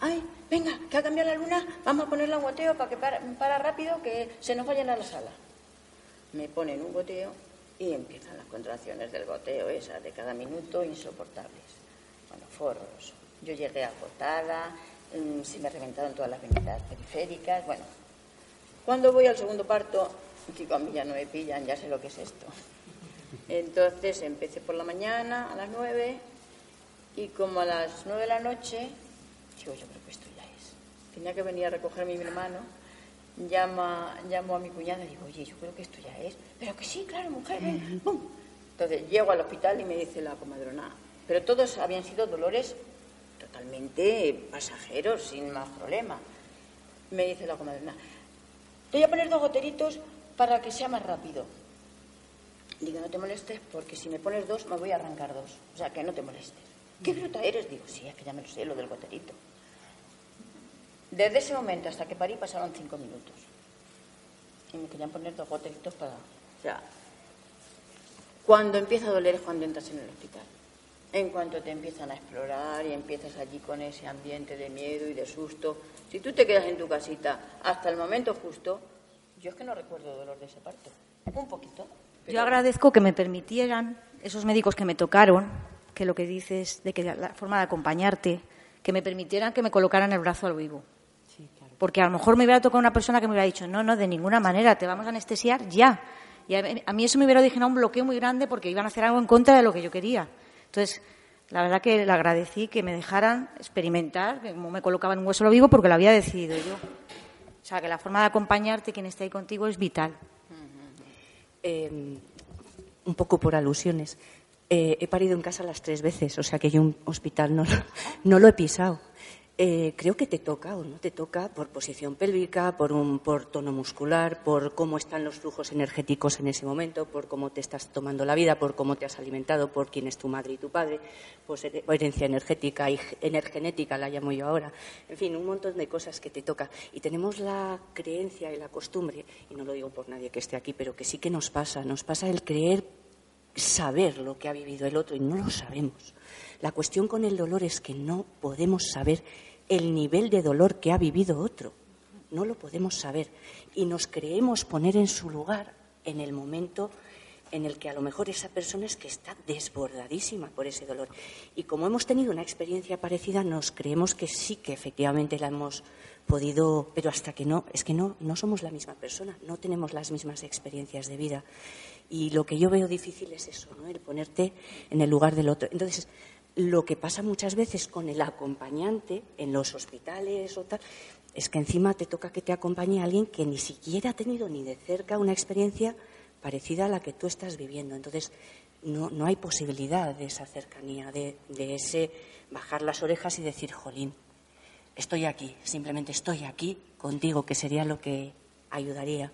¡Ay, venga, que ha cambiado la luna! Vamos a ponerle un goteo para que para, rápido, que se nos vayan a la sala. Me ponen un goteo y empiezan las contracciones del goteo, esas de cada minuto, insoportables. Bueno, fue horroroso. Yo llegué agotada, mm, se me reventaron todas las venidas periféricas. Bueno, cuando voy al segundo parto, que a mí ya no me pillan, ya sé lo que es esto. Entonces empecé por la mañana a las nueve y como a las nueve de la noche, digo, yo creo que esto ya es. Tenía que venir a recogerme mi hermano, llama, llamo a mi cuñada y digo, oye, yo creo que esto ya es. Pero que sí, claro, mujer, ven, Entonces llego al hospital y me dice la comadrona, pero todos habían sido dolores totalmente pasajeros, sin más problema. Me dice la comadrona, te voy a poner dos goteritos para que sea más rápido. Digo, no te molestes porque si me pones dos me voy a arrancar dos. O sea, que no te molestes. ¿Qué fruta eres? Digo, sí, es que ya me lo sé, lo del goterito. Desde ese momento hasta que parí pasaron cinco minutos. Y me querían poner dos goteritos para... O sea, cuando empieza a doler es cuando entras en el hospital. En cuanto te empiezan a explorar y empiezas allí con ese ambiente de miedo y de susto, si tú te quedas en tu casita hasta el momento justo, yo es que no recuerdo dolor de ese parto. Un poquito.
Yo agradezco que me permitieran, esos médicos que me tocaron, que lo que dices de que la forma de acompañarte, que me permitieran que me colocaran el brazo al vivo. Porque a lo mejor me hubiera tocado una persona que me hubiera dicho, no, no, de ninguna manera, te vamos a anestesiar ya. Y a mí eso me hubiera originado un bloqueo muy grande porque iban a hacer algo en contra de lo que yo quería. Entonces, la verdad que le agradecí que me dejaran experimentar, cómo me colocaban un hueso al vivo, porque lo había decidido yo. O sea, que la forma de acompañarte, quien esté ahí contigo, es vital.
Eh, un poco por alusiones. Eh, he parido en casa las tres veces, o sea que yo un hospital no, no lo he pisado. Eh, creo que te toca o no te toca por posición pélvica, por, un, por tono muscular, por cómo están los flujos energéticos en ese momento, por cómo te estás tomando la vida, por cómo te has alimentado, por quién es tu madre y tu padre, por herencia energética y energenética, la llamo yo ahora. En fin, un montón de cosas que te toca. Y tenemos la creencia y la costumbre, y no lo digo por nadie que esté aquí, pero que sí que nos pasa, nos pasa el creer saber lo que ha vivido el otro y no lo sabemos. La cuestión con el dolor es que no podemos saber el nivel de dolor que ha vivido otro. No lo podemos saber. Y nos creemos poner en su lugar en el momento en el que a lo mejor esa persona es que está desbordadísima por ese dolor. Y como hemos tenido una experiencia parecida, nos creemos que sí, que efectivamente la hemos podido, pero hasta que no, es que no, no somos la misma persona, no tenemos las mismas experiencias de vida. Y lo que yo veo difícil es eso, ¿no? el ponerte en el lugar del otro. Entonces, lo que pasa muchas veces con el acompañante en los hospitales o tal, es que encima te toca que te acompañe alguien que ni siquiera ha tenido ni de cerca una experiencia parecida a la que tú estás viviendo. Entonces, no, no hay posibilidad de esa cercanía, de, de ese bajar las orejas y decir, jolín, estoy aquí, simplemente estoy aquí contigo, que sería lo que ayudaría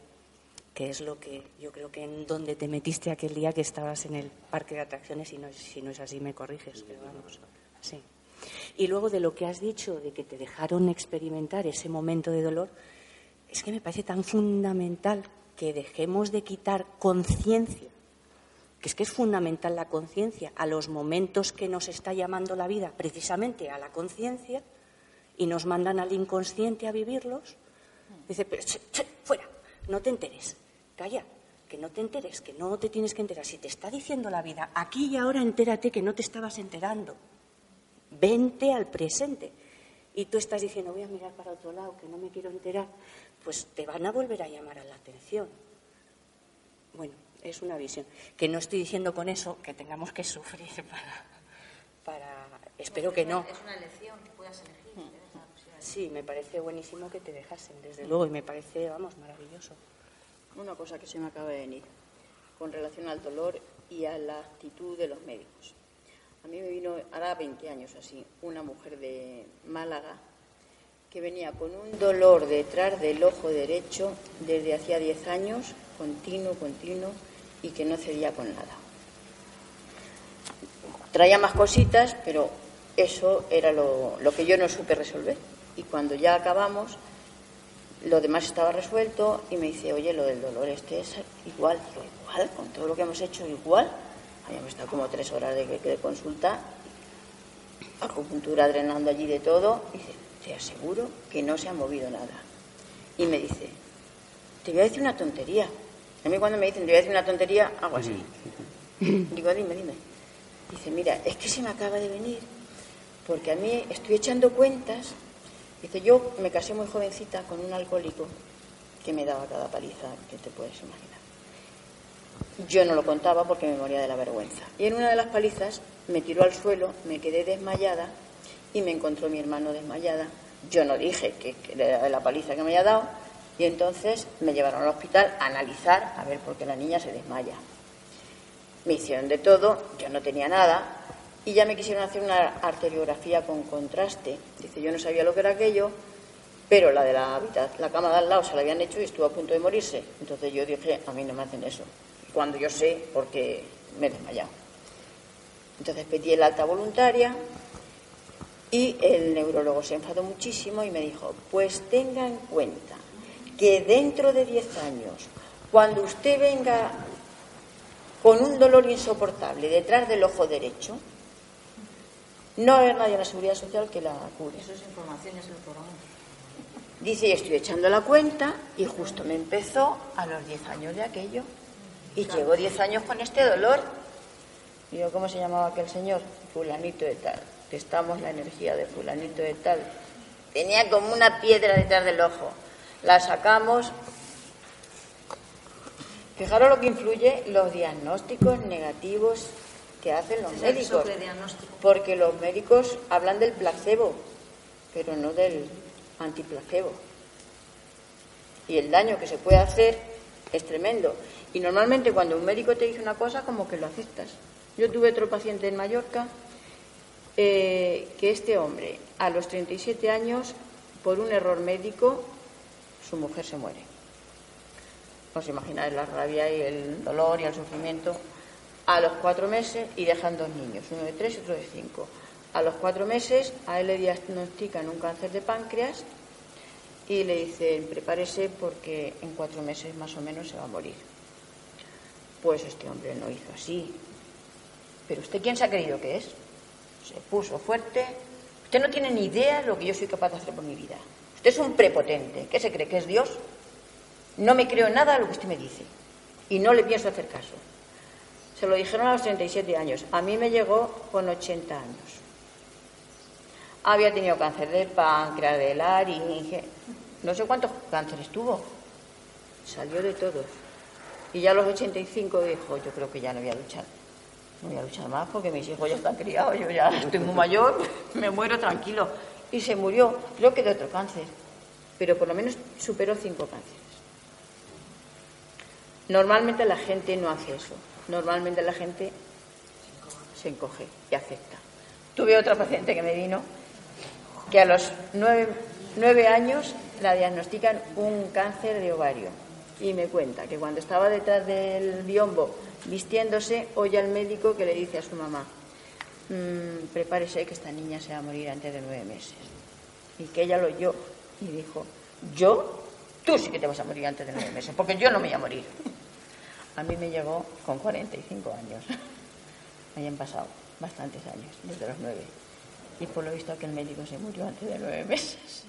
que es lo que yo creo que en donde te metiste aquel día que estabas en el parque de atracciones y no, si no es así me corriges, pero vamos, sí. Y luego de lo que has dicho, de que te dejaron experimentar ese momento de dolor, es que me parece tan fundamental que dejemos de quitar conciencia, que es que es fundamental la conciencia a los momentos que nos está llamando la vida, precisamente a la conciencia, y nos mandan al inconsciente a vivirlos. Dice, pero, fuera, no te enteres calla, que no te enteres, que no te tienes que enterar. Si te está diciendo la vida, aquí y ahora entérate que no te estabas enterando. Vente al presente. Y tú estás diciendo, voy a mirar para otro lado, que no me quiero enterar, pues te van a volver a llamar a la atención. Bueno, es una visión. Que no estoy diciendo con eso que tengamos que sufrir para. para espero que no.
Es una elección que puedas elegir.
Sí, me parece buenísimo que te dejasen, desde luego, y me parece, vamos, maravilloso
una cosa que se me acaba de venir con relación al dolor y a la actitud de los médicos. A mí me vino, hará 20 años así, una mujer de Málaga que venía con un dolor detrás del ojo derecho desde hacía 10 años, continuo, continuo, y que no cedía con nada. Traía más cositas, pero eso era lo, lo que yo no supe resolver. Y cuando ya acabamos, lo demás estaba resuelto y me dice, oye, lo del dolor este es igual. Digo, igual, con todo lo que hemos hecho, igual. Habíamos estado como tres horas de, de consulta, acupuntura drenando allí de todo. Y dice, te aseguro que no se ha movido nada. Y me dice, te voy a decir una tontería. A mí cuando me dicen, te voy a decir una tontería, hago así. Digo, dime, dime. Dice, mira, es que se me acaba de venir, porque a mí estoy echando cuentas Dice, yo me casé muy jovencita con un alcohólico que me daba cada paliza que te puedes imaginar. Yo no lo contaba porque me moría de la vergüenza. Y en una de las palizas me tiró al suelo, me quedé desmayada y me encontró mi hermano desmayada. Yo no dije que, era la paliza que me había dado y entonces me llevaron al hospital a analizar a ver por qué la niña se desmaya. Me hicieron de todo, yo no tenía nada, y ya me quisieron hacer una arteriografía con contraste. Dice, yo no sabía lo que era aquello, pero la de la, la cama de al lado se la habían hecho y estuvo a punto de morirse. Entonces yo dije, a mí no me hacen eso, cuando yo sé porque me he desmayado. Entonces pedí el alta voluntaria y el neurólogo se enfadó muchísimo y me dijo, pues tenga en cuenta que dentro de 10 años, cuando usted venga con un dolor insoportable detrás del ojo derecho, no hay nadie en la seguridad social que la cure.
Eso es información, es el programa.
Dice, y estoy echando la cuenta y justo me empezó a los 10 años de aquello. Y llevo 10 años con este dolor. Digo, ¿cómo se llamaba aquel señor? Fulanito de tal. Testamos la energía de fulanito de tal. Tenía como una piedra detrás del ojo. La sacamos. Fijaros lo que influye los diagnósticos negativos que hacen los médicos. Porque los médicos hablan del placebo, pero no del antiplacebo. Y el daño que se puede hacer es tremendo. Y normalmente cuando un médico te dice una cosa, como que lo aceptas. Yo tuve otro paciente en Mallorca eh, que este hombre, a los 37 años, por un error médico, su mujer se muere. Os imagináis la rabia y el dolor y el sufrimiento a los cuatro meses y dejan dos niños, uno de tres y otro de cinco. A los cuatro meses a él le diagnostican un cáncer de páncreas y le dicen prepárese porque en cuatro meses más o menos se va a morir. Pues este hombre no hizo así. Pero usted quién se ha creído que es? Se puso fuerte. Usted no tiene ni idea de lo que yo soy capaz de hacer por mi vida. Usted es un prepotente. ¿Qué se cree que es Dios? No me creo nada de lo que usted me dice. Y no le pienso hacer caso. Se lo dijeron a los 37 años. A mí me llegó con 80 años. Había tenido cáncer de páncreas, de laringe, no sé cuántos cánceres tuvo. Salió de todos. Y ya a los 85 dijo, yo creo que ya no voy a luchar. No voy a luchar más porque mis hijos ya están criados, yo ya estoy muy mayor, me muero tranquilo. Y se murió, creo que de otro cáncer, pero por lo menos superó cinco cánceres. Normalmente la gente no hace eso normalmente la gente se encoge y acepta. Tuve otra paciente que me vino que a los nueve, años la diagnostican un cáncer de ovario y me cuenta que cuando estaba detrás del biombo vistiéndose, oye al médico que le dice a su mamá, mm, prepárese que esta niña se va a morir antes de nueve meses. Y que ella lo oyó y dijo, ¿yo? Tú sí que te vas a morir antes de nueve meses, porque yo no me voy a morir. A mí me llegó con 45 años. Me hayan pasado bastantes años, desde los nueve. Y por lo visto aquel médico se murió antes de nueve meses.